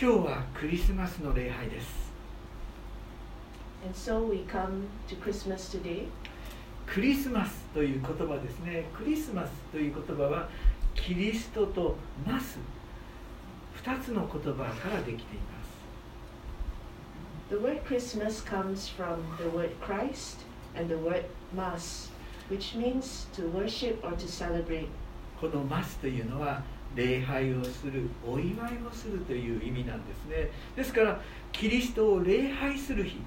今日はクリスマスの礼拝です And so we come to Christmas today. クリスマスという言葉ですねクリスマスという言葉はキリストとマス2つの言葉からできています The word Christmas comes from the word Christ and the word Mass, which means to worship or to celebrate. このマスというのは礼拝をするお祝いをするという意味なんですね。ですからキリストを礼拝する日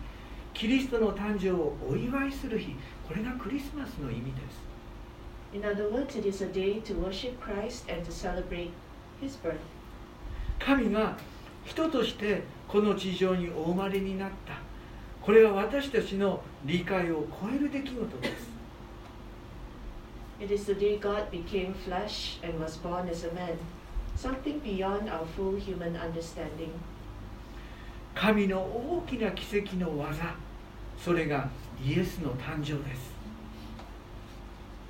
キリストの誕生をお祝いする日これがクリスマスの意味です。In other words, it is a day to worship Christ and to celebrate his birth. 神が人としてこの地上にお生まれになった。これは私たちの理解を超える出来事です It is the day God became flesh and was born as a man, something beyond our full human understanding. 神の大きな奇跡の技それがイエスの誕生です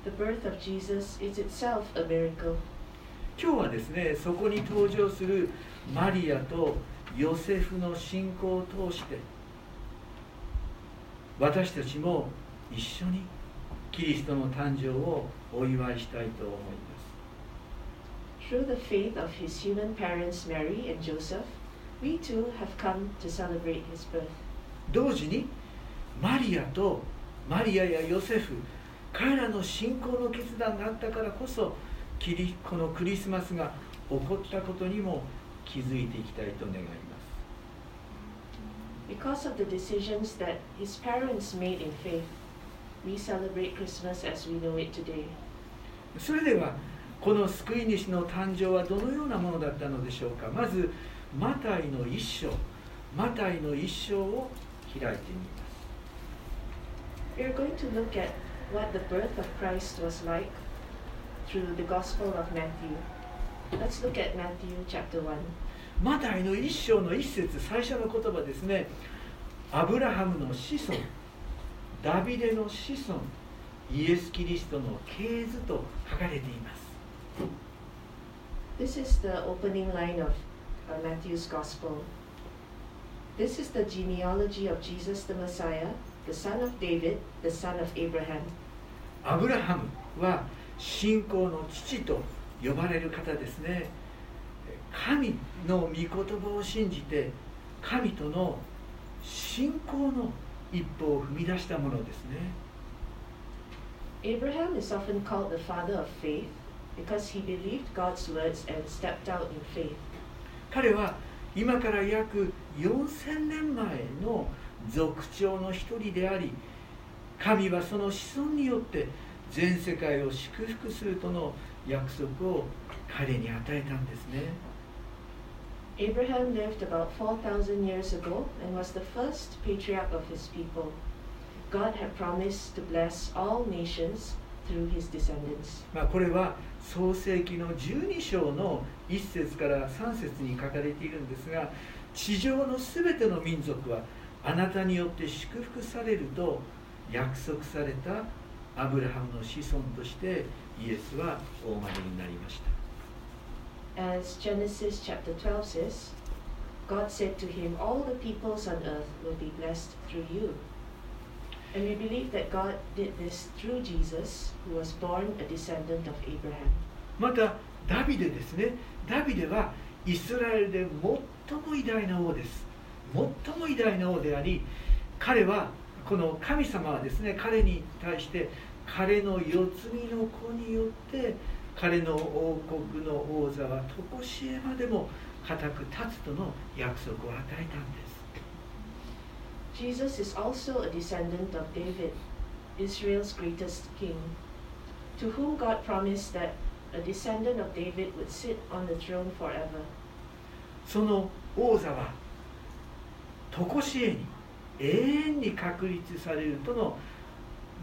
The birth of Jesus is itself a miracle. 今日はですねそこに登場するマリアとヨセフの信仰を通して私たちも一緒にキリストの誕生をお祝いしたいと思います Through the faith of his human parents Mary and Joseph, we too have come to celebrate his birth. 同時にマリアとマリアやヨセフ彼らの信仰の決断があったからこそキリこのクリスマスが起こったことにも気づいていきたいと願います Because of the decisions that his parents made in faith, we celebrate Christmas as we know it today. それではこの救い主の誕生はどのようなものだったのでしょうか？まずマタイの一生マタイの一生を開いてみます。マタイの一生の一節最初の言葉ですね。アブラハムの子孫、ダビデの子孫。イエス・キリストの系図と書かれています This is the opening line of uh, Matthew's Gospel. This is the genealogy of Jesus the Messiah, the son of David, the son of Abraham. アブラハムは信仰の父と呼ばれる方ですね神の御言葉を信じて神との信仰の一歩を踏み出したものですね Abraham is often called the father of faith because he believed God's words and stepped out in faith. 彼は今から約4000年前の族長の一人であり神はその子孫によって全世界を祝福するとの約束を彼に与えたんですね Abraham lived about 4,000 years ago and was the first patriarch of his people. God had promised to bless all nations through his descendants. まあ、これは創世記の12章の1節から3節に書かれているんですが地上のすべての民族はあなたによって祝福されると約束されたアブラハムの子孫としてイエスはお生まれになりました As Genesis chapter 12 says, God said to him, All the peoples on earth will be blessed through you. And we believe that God did this through Jesus, who was born a descendant of Abraham. またダビデですね。ダビデはイスラエルで最も偉大な王です。最も偉大な王であり彼はこの神様はですね彼に対して彼の四つ身の子によって彼の王国の王座は常しえまでも固く立つとの約束を与えたんです。Jesus is also a descendant of David, Israel's greatest king, to whom God promised that a descendant of David would sit on the throne forever. その王座は常しえに永遠に確立されるとの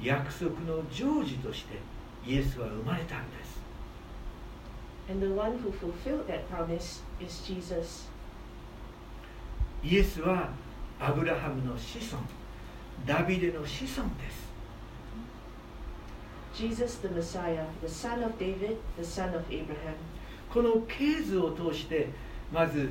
約束の成就としてイエスは生まれたんです And the one who fulfilled that promise is Jesus. イエスはアブラハムの子孫ダビデの子孫です Jesus the Messiah, the son of David, the son of Abraham. この系図を通してまず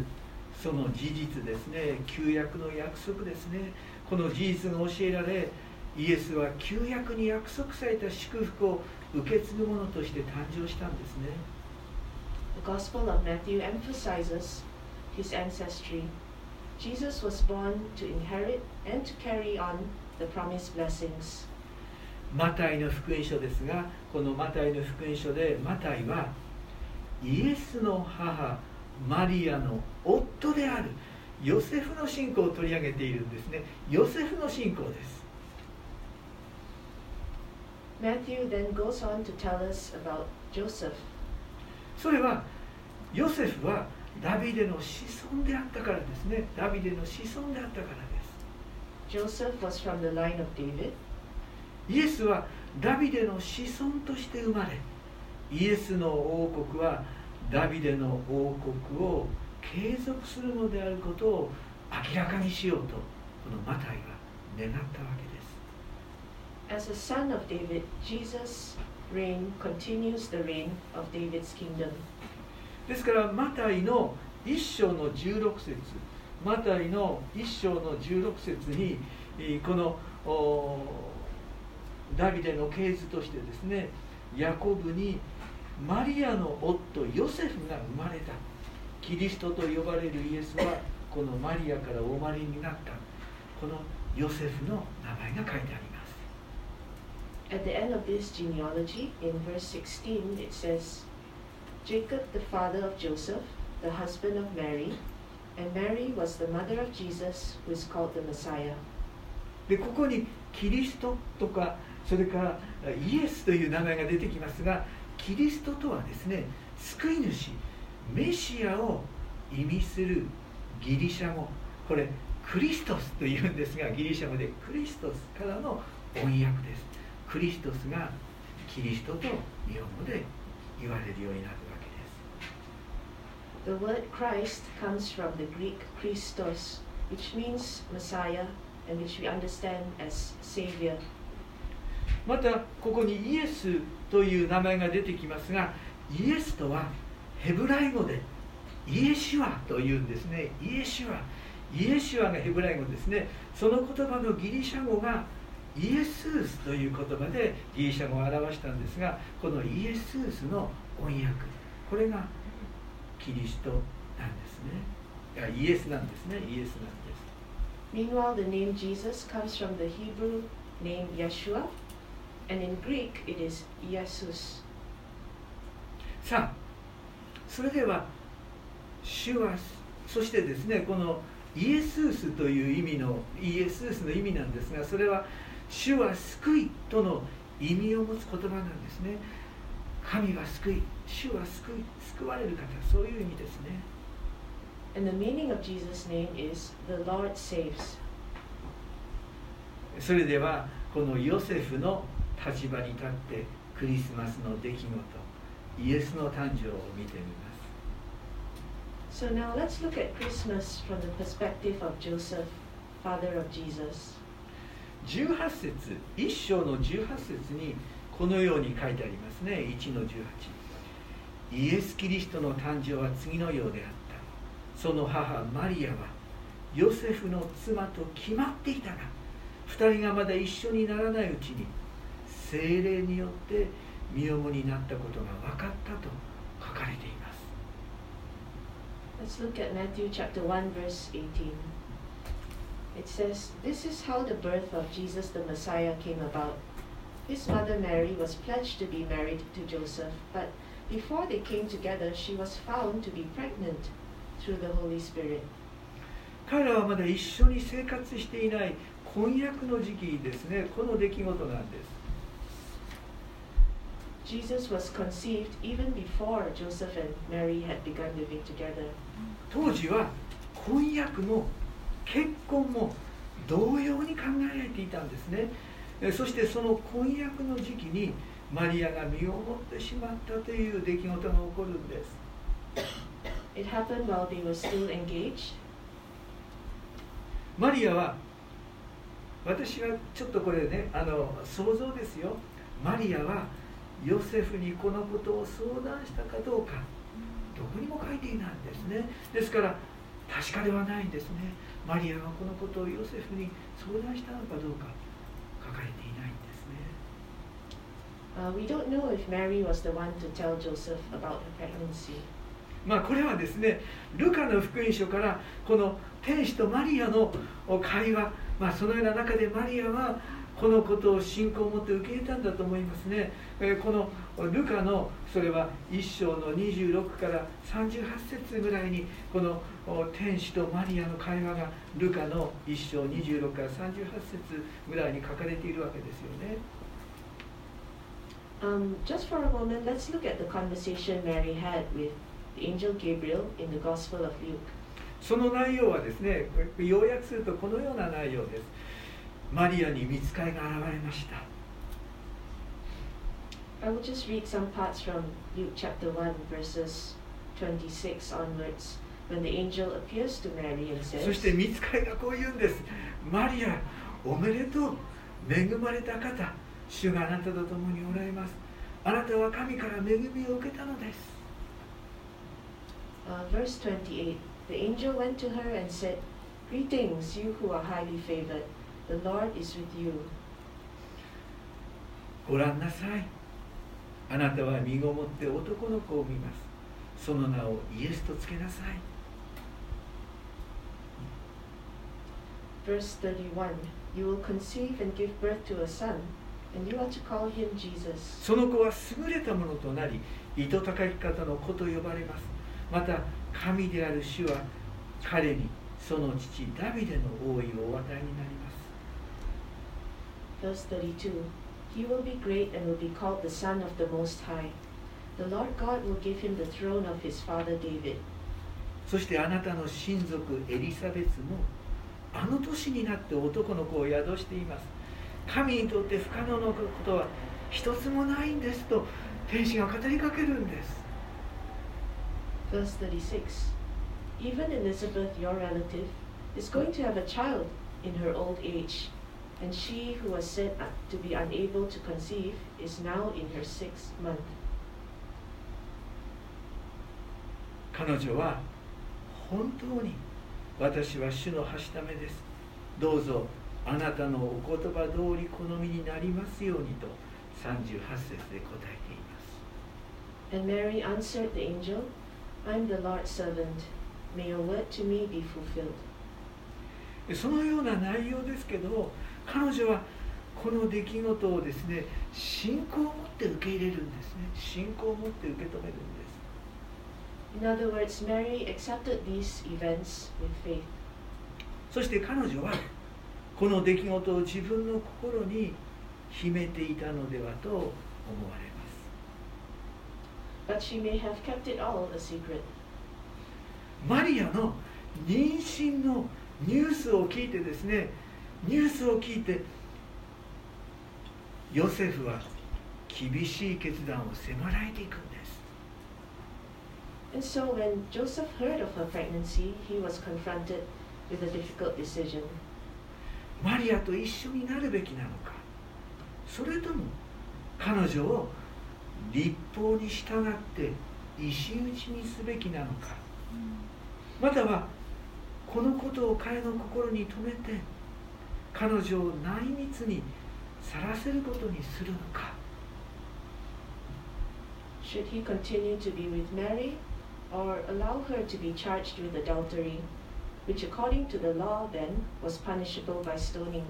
その事実ですね旧約の約束ですねこの事実が教えられイエスは旧約に約束された祝福を受け継ぐものとして誕生したんですね The Gospel of Matthew emphasizes his ancestry. Jesus was born to inherit and to carry on the promised blessings. マタイの福音書ですがこのマタイの福音書でマタイはイエスの母マリアの夫であるヨセフの信仰を取り上げているんですねヨセフの信仰です Matthew then goes on to tell us about Joseph. それはヨセフはダビデの子孫であったからですねダビデの子孫であったからです Joseph was from the line of David. イエスはダビデの子孫として生まれイエスの王国はダビデの王国を継続するのであることを明らかにしようとこのマタイは願ったわけです As a son of David, Jesus' reign continues the reign of David's kingdom. ですからマタイの一章の16節マタイの一章の16節にこのダビデの系図としてですねヤコブにマリアの夫ヨセフが生まれた。キリストと呼ばれるイエスはこのマリアからお生まれになった。このヨセフの名前が書いてあります。At the end of this genealogy, in verse 16, it says, Jacob, the father of Joseph, the husband of Mary, and Mary was the mother of Jesus, who is called the Messiah. でここにキリストとかそれからイエスという名前が出てきますがキリストとはですね救い主メシアを意味するギリシャ語。これクリストスというんですがギリシャ語でクリストスからの翻訳です。クリストスがキリストと日本語で言われるようになる。The word Christ comes from the Greek Christos, which means Messiah, and which we understand as Savior. またここにイエスという名前が出てきますがイエスとはヘブライ語でイエシュアというんですね。イエシュア。イエシュアがヘブライ語ですね。その言葉のギリシャ語がイエスースという言葉でギリシャ語を表したんですがこのイエスースの翻訳これがキリストなんですね。イエスなんですね。イエスなんです。Meanwhile, the name Jesus comes from the Hebrew name Yeshua, and in Greek it is Jesus. さあそれでは主はそしてですねこのイエスースという意味のイエスースの意味なんですがそれは主は救いとの意味を持つ言葉なんですね神は救い主は救い救われる方そういう意味ですね And the meaning of Jesus' name is the Lord saves. それではこのヨセフの立場に立ってクリスマスの出来事イエスの誕生を見てみます So now let's look at Christmas from the perspective of Joseph, father of Jesus. 18節1章の18節にこのように書いてありますね1の18イエス・キリストの誕生は次のようであったその母マリアはヨセフの妻と決まっていたが2人がまだ一緒にならないうちに精霊によって身重になったことが分かったと書かれています Let's look at Matthew chapter 1, verse 18. It says, This is how the birth of Jesus the Messiah came about. His mother Mary was pledged to be married to Joseph, but before they came together, she was found to be pregnant through the Holy Spirit. 彼らはまだ一緒に生活していない婚約の時期ですねこの出来事なんです Jesus was conceived even before Joseph and Mary had begun living together. 当時は婚約も結婚も同様に考えられていたんですねえそしてその婚約の時期にマリアが身をもってしまったという出来事が起こるんです。It happened while they were still engaged. マリアは私はちょっとこれねあの想像ですよ。マリアはヨセフにこのことを相談したかどうか。どこにも書いていないんですね。ですから確かではないんですね。マリアがこのことをヨセフに相談したのかどうか書かれていないんですね。まあこれはですね、ルカの福音書からこの天使とマリアの会話、まあ、そのような中でマリアはこのことを信仰を持って受け入れたんだと思いますね。えーこのルカのそれは1章の26から38節ぐらいにこのお天使とマリアの会話がルカの1章26から38節ぐらいに書かれているわけですよね。Um, just for a moment, let's look at the conversation Mary had with the angel Gabriel in the Gospel of Luke. その内容はですね要約するとこのような内容です。マリアに見つかりが現れました。I will just read some parts from Luke chapter 1, verses 26 onwards, when the angel appears to Mary and そ says, して見つかりがこう言うんです。マリア、おめでとう。恵まれた方、主があなたと共におられます。あなたは神から恵みを受けたのです。uh, verse 28 The angel went to her and said, Greetings, you who are highly favored, the Lord is with you. ご覧なさい。あなたは身ごもって男の子を見ます。その名をイエスとつけなさい。Verse 31 You will conceive and give birth to a son, and you are to call him Jesus. その子は優れたものとなり、糸高き方の子と呼ばれます。また、神である主は彼にその父ダビデの王位をお与えになります。Verse 32 He will be great and will be called the Son of the Most High. The Lord God will give him the throne of his father David. そしてあなたの親族エリザベスもあの年になって男の子を宿しています神にとって不可能なことは一つもないんですと天使が語りかけるんです Verse 36 Even Elizabeth, your relative, is going to have a child in her old age, and she who was said to be unable to conceive is now in her sixth month. 彼女は本当に私は主のはしためですどうぞあなたのお言葉通り好みになりますようにと38節で答えています And Mary answered the angel, I'm the Lord's servant. May your word to me be fulfilled. でそのような内容ですけど彼女はこの出来事をですね信仰を持って受け入れるんですね信仰を持って受け止めるんです In other words, Mary accepted these events with faith. そして彼女はこの出来事を自分の心に秘めていたのではと思われます But she may have kept it all a secret. マリアの妊娠のニュースを聞いてですねニュースを聞いてヨセフは厳しい決断を迫られていくんです。And so when Joseph heard of her pregnancy, he was confronted with a difficult decision. マリアと一緒になるべきなのか。それとも彼女を立法に従って石打ちにすべきなのか。またはこのことを彼の心に留めて彼女を内密にさらせることにするのか Should he continue to be with Mary or allow her to be charged with adultery, which according to the law then was punishable by stoning?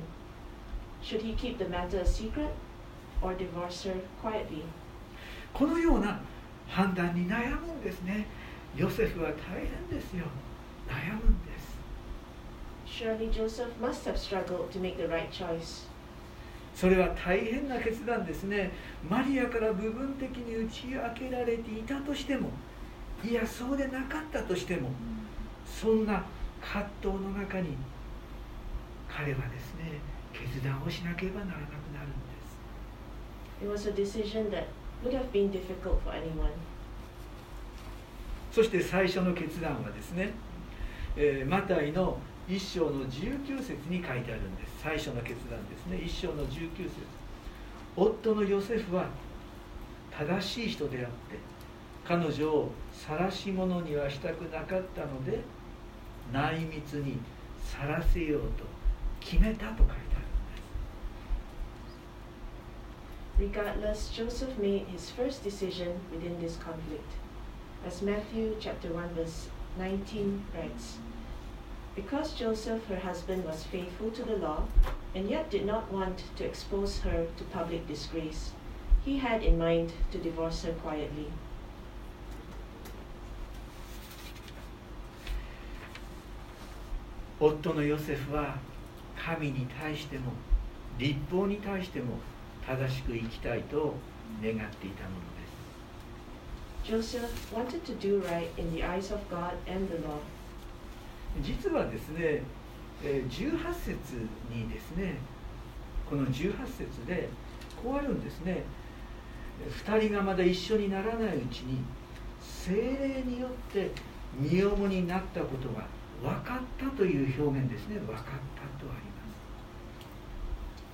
Should he keep the matter a secret or divorce her quietly? このような判断に悩むんですねヨセフは大変ですよ悩むんですそれは大変な決断ですね。マリアから部分的に打ち明けられていたとしても、いや、そうでなかったとしても、そんな葛藤の中に彼はですね、決断をしなければならなくなるんです。そして最初の決断はですね、えー、マタイの1章の19節に書いてあるんです最初の決断ですね1章の19節夫のヨセフは正しい人であって彼女を晒し者にはしたくなかったので内密にさらせようと決めたと書いてあるんです Regardless, Joseph made his first decision within this conflict. As Matthew chapter 1 verse 19 writes, Because Joseph, her husband, was faithful to the law and yet did not want to expose her to public disgrace, he had in mind to divorce her quietly. 夫のヨセフは神に対しても立法に対しても正しく生きたいと願っていたものです Joseph wanted to do right in the eyes of God and the law. 実はですねえー18節にですねこの18節でこうあるんですね。2人がまだ一緒にならないうちに精霊によって身重になったことが分かったという表現ですね。分かったとあ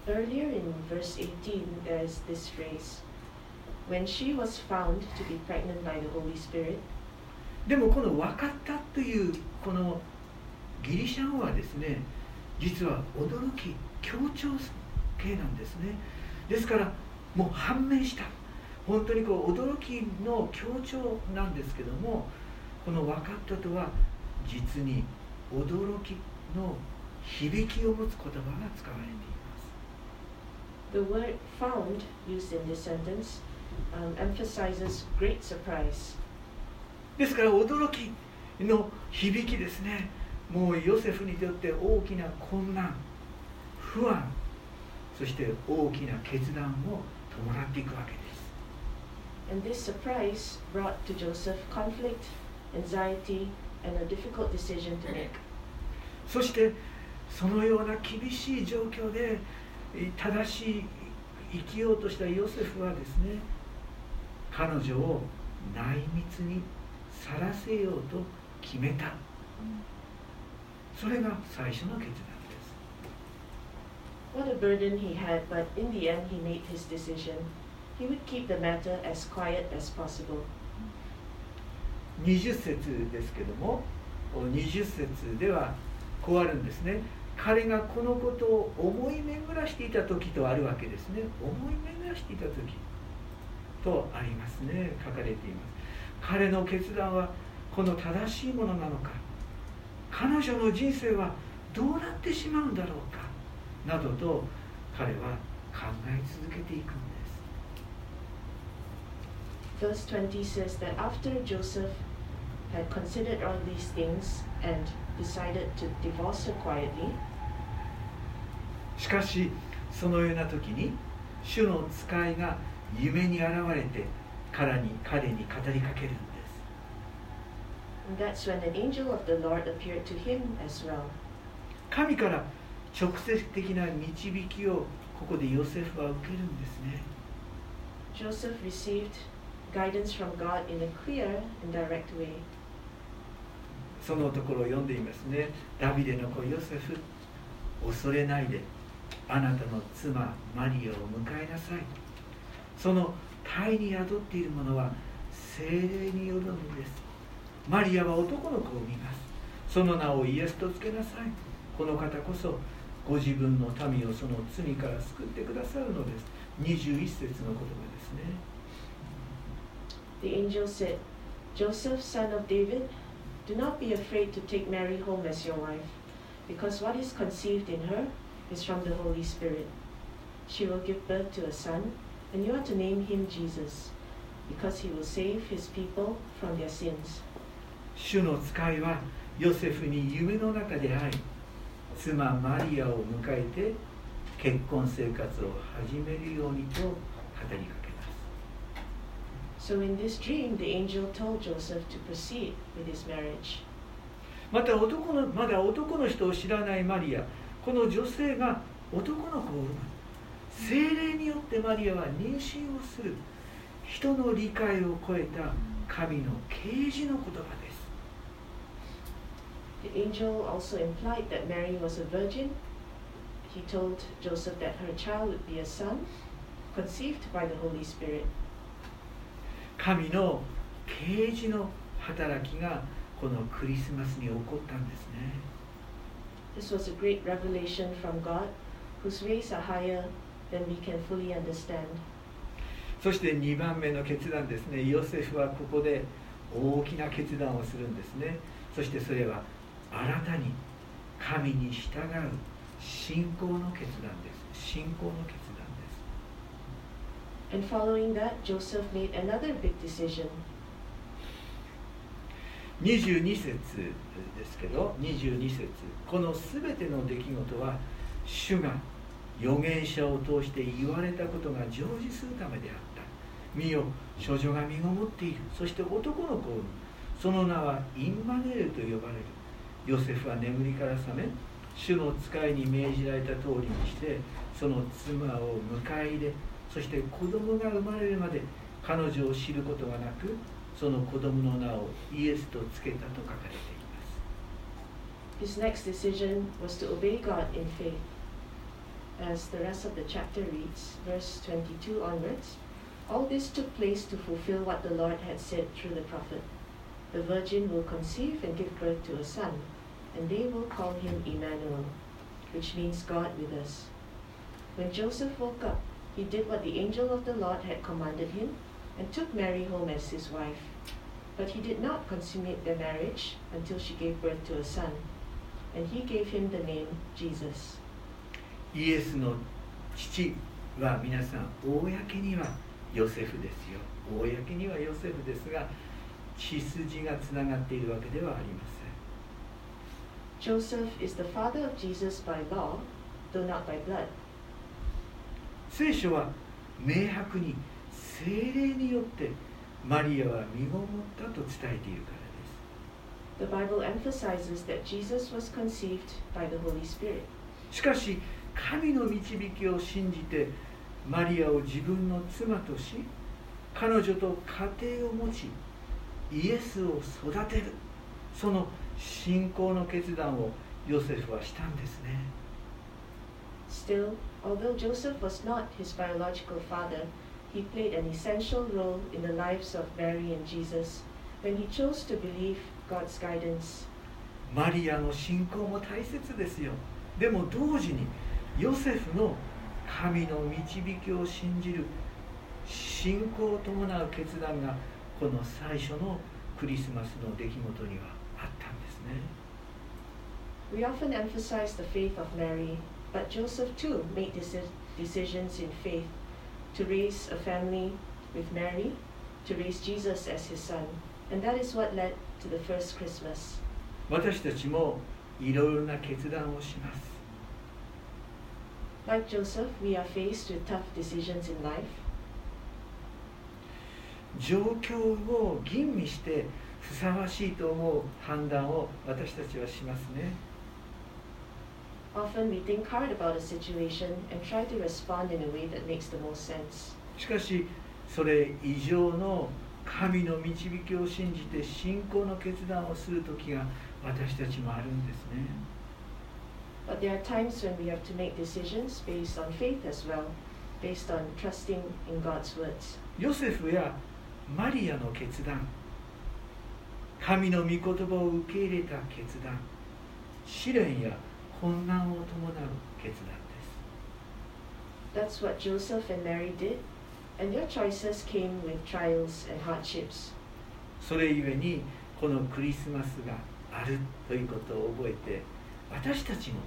ります。Earlier in verse 18, there is this phrase When she was found to be pregnant by the Holy Spirit, でもこの「分かった」というこのギリシャ語はですね実は驚き強調形なんですね。ですからもう判明した。本当にこう驚きの強調なんですけどもこの「分かった」とは実に驚きの響きを持つ言葉が使われています。The word found used in this sentence um, emphasizes great surprise. ですから驚きの響きですねもうヨセフにとって大きな困難不安そして大きな決断を伴っていくわけです And this surprise brought to Joseph conflict, anxiety, and a difficult decision to make. そしてそのような厳しい状況でえ正しい生きようとしたヨセフはですね彼女を内密にさらせようと決めたそれが最初の決断です。What a burden he had, but in the end he made his decision. He would keep the matter as quiet as possible. 20節ですけども20節ではこうあるんですね。彼がこのことを思い巡らしていた時とあるわけですね。思い巡らしていた時とありますね。書かれています。彼の決断はこの正しいものなのか彼女の人生はどうなってしまうんだろうかなどと彼は考え続けていくんです Verse 20 says that after Joseph had considered all these things and decided to divorce her quietly, しかしそのような時に主の使いが夢に現れて彼に彼に語りかけるんです that's when an angel of the Lord appeared to him as well. 神から直接的な導きをここでヨセフは受けるんですね Joseph received guidance from God in a clear and direct way. そのところを読んでいますねダビデの子ヨセフ恐れないであなたの妻マリアを迎えなさいその胎に宿っているものは精霊によるマリアは男の子を産みますその名をイエスとつけなさいこの方こそご自分の民をその罪から救ってくださるのです21節の言葉ですね The angel said, Joseph, son of David, do not be afraid to take Mary home as your wife, because what is conceived in her is from the Holy Spirit. She will give birth to a son, and you are to name him Jesus, because he will save his people from their sins. 主の使いはヨセフに夢の中で会い妻マリアを迎えて結婚生活を始めるようにと語りかけます。So in this dream, the angel told Joseph to proceed with his marriage. また男のまだ男の人を知らないマリアこの女性が男の子を産む。精霊によってマリアは妊娠をする。人の理解を超えた神の啓示の言葉です The angel also implied that Mary was a virgin. He told Joseph that her child would be a son, conceived by the Holy Spirit. 神の啓示の働きがこのクリスマスに起こったんですね This was a great revelation from God, whose ways are higher than we can fully understand. そして2番目の決断ですねヨセフはここで大きな決断をするんですねそしてそれは新たに神に従う信仰の決断です。信仰の決断です。And following that, Joseph made another big decision. 22節ですけど22節。この全ての出来事は主が預言者を通して言われたことが成就するためであった。見よ少女が身ごもっている。そして男の子を産む。その名はインマネールと呼ばれるヨセフは眠りから覚め主の使いに命じられた通りにしてその妻を迎え入れそして子供が生まれるまで彼女を知ることがなくその子供の名をイエスとつけたと書かれています His next decision was to obey God in faith. As the rest of the chapter reads, verse 22 onwards, all this took place to fulfill what the Lord had said through the prophet. The virgin will conceive and give birth to a son, and they will call him Emmanuel, which means God with us. When Joseph woke up, he did what the angel of the Lord had commanded him and took Mary home as his wife. But he did not consummate their marriage until she gave birth to a son, and he gave him the name Jesus. イエスの父は皆さん公にはヨセフですよ公にはヨセフですが 血筋がつながっているわけではありません Joseph is the father of Jesus by law, though not by blood. 聖書は明白に精霊によってマリアは身ごもったと伝えているから The Bible emphasizes that Jesus was conceived by the Holy Spirit. ですしかし神の導きを信じてマリアを自分の妻とし彼女と家庭を持ちイエスを育てるその信仰の決断をヨセフはしたんですね Still, although Joseph was not his biological father, he played an essential role in the lives of Mary and Jesus when he chose to believe God's guidance. マリアの信仰も大切ですよでも同時にヨセフの神の導きを信じる信仰を伴う決断がこの最初のクリスマスの出来事にはあったんですね We often emphasize the faith of Mary, but Joseph too made deci- decisions in faith to raise a family with Mary, to raise Jesus as his son, and that is what led to the first Christmas. 私たちもいろいろな決断をします Like Joseph, we are faced with tough decisions in life. 状況を吟味してふさわしいと思う判断を私たちはしますね Often we think hard about a situation and try to respond in a way that makes the most sense. しかしそれ以上の神の導きを信じて信仰の決断をする時が私たちもあるんですね But there are times when we have to make decisions based on faith as well, based on trusting in God's words. ヨセフやマリアの決断。神の御言葉を受け入れた決断。試練や困難を伴う決断です。That's what Joseph and Mary did, and their choices came with trials and hardships. それゆえにこのクリスマスがあるということを覚えて私たちも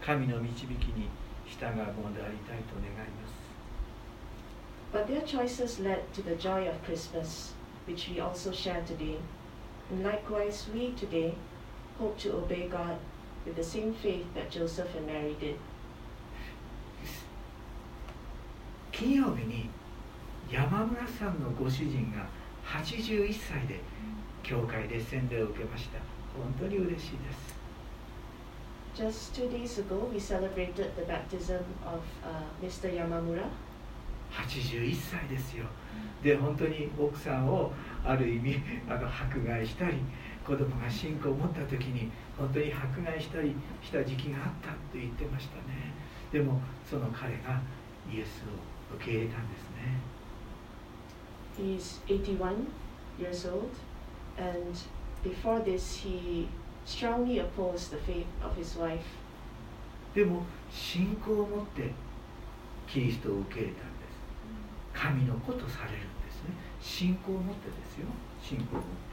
神の導きに従うものでありたいと願います But their choices led to the joy of Christmas, which we also share today. And likewise, we today hope to obey God with the same faith that Joseph and Mary did. 金曜日に山村さんのご主人が81歳で教会で洗礼を受けました本当に嬉しいです Just two days ago, we celebrated the baptism of uh, Mr. Yamamura. 81歳ですよ。で本当に奥さんをある意味 あの迫害したり子供が信仰を持った時に本当に迫害したりした時期があったと言ってましたね。でもその彼がイエスを受け入れたんですね。He's 81 years old, and before this, he strongly opposed the faith of his wife. でも信仰を持ってキリストを受け入れた神の子とされるんですね信仰を持ってですよ信仰を持って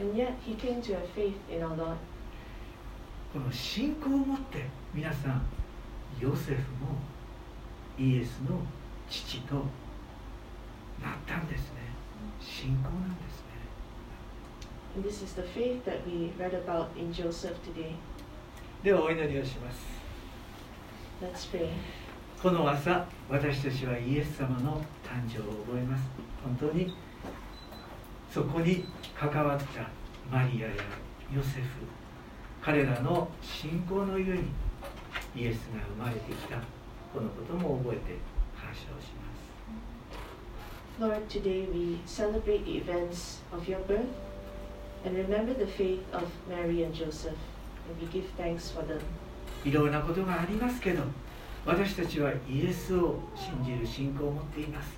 And yet, he came to have faith in our Lord. この信仰を持って皆さんヨセフもイエスの父となったんですね信仰なんですね And this is the faith that we read about in Joseph today. ではお祈りをします Let's pray. この朝私たちはイエス様の誕生を覚えます本当にそこに関わったマリアやヨセフ彼らの信仰のゆえにイエスが生まれてきたこのことも覚えて感謝をします Lord, today we celebrate the events of your birth and remember the faith of Mary and Joseph. And we give thanks for them. いろんなことがありますけど私たちはイエスを信じる信仰を持っています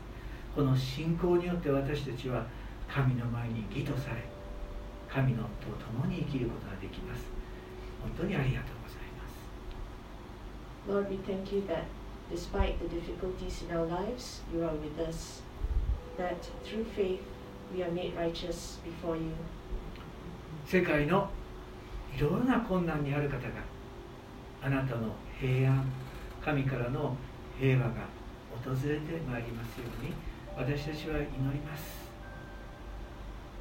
この信仰によって私たちは神の前に義とされ神のと共に生きることができます本当にありがとうございます Lord, we thank you that despite the difficulties in our lives, you are with us. That through faith, we are made righteous before you. 世界のいろんな困難にある方があなたの平安神からの平和が訪れてまいりますように私たちは祈ります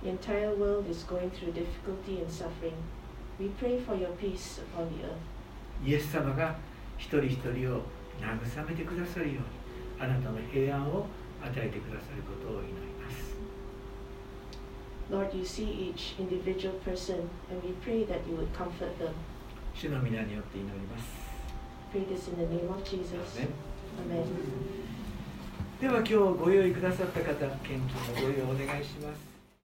The entire world is going through difficulty and suffering. We pray for your peace upon the earth. イエス様が一人一人を慰めてくださるようにあなたの平安を与えてくださることを祈ります Lord, you see each individual person, and we pray that you would comfort them. 主の皆によって祈ります Pray this in the name of Jesus. アーメン Amen. では今日ご用意くださった方献金のご用意をお願いします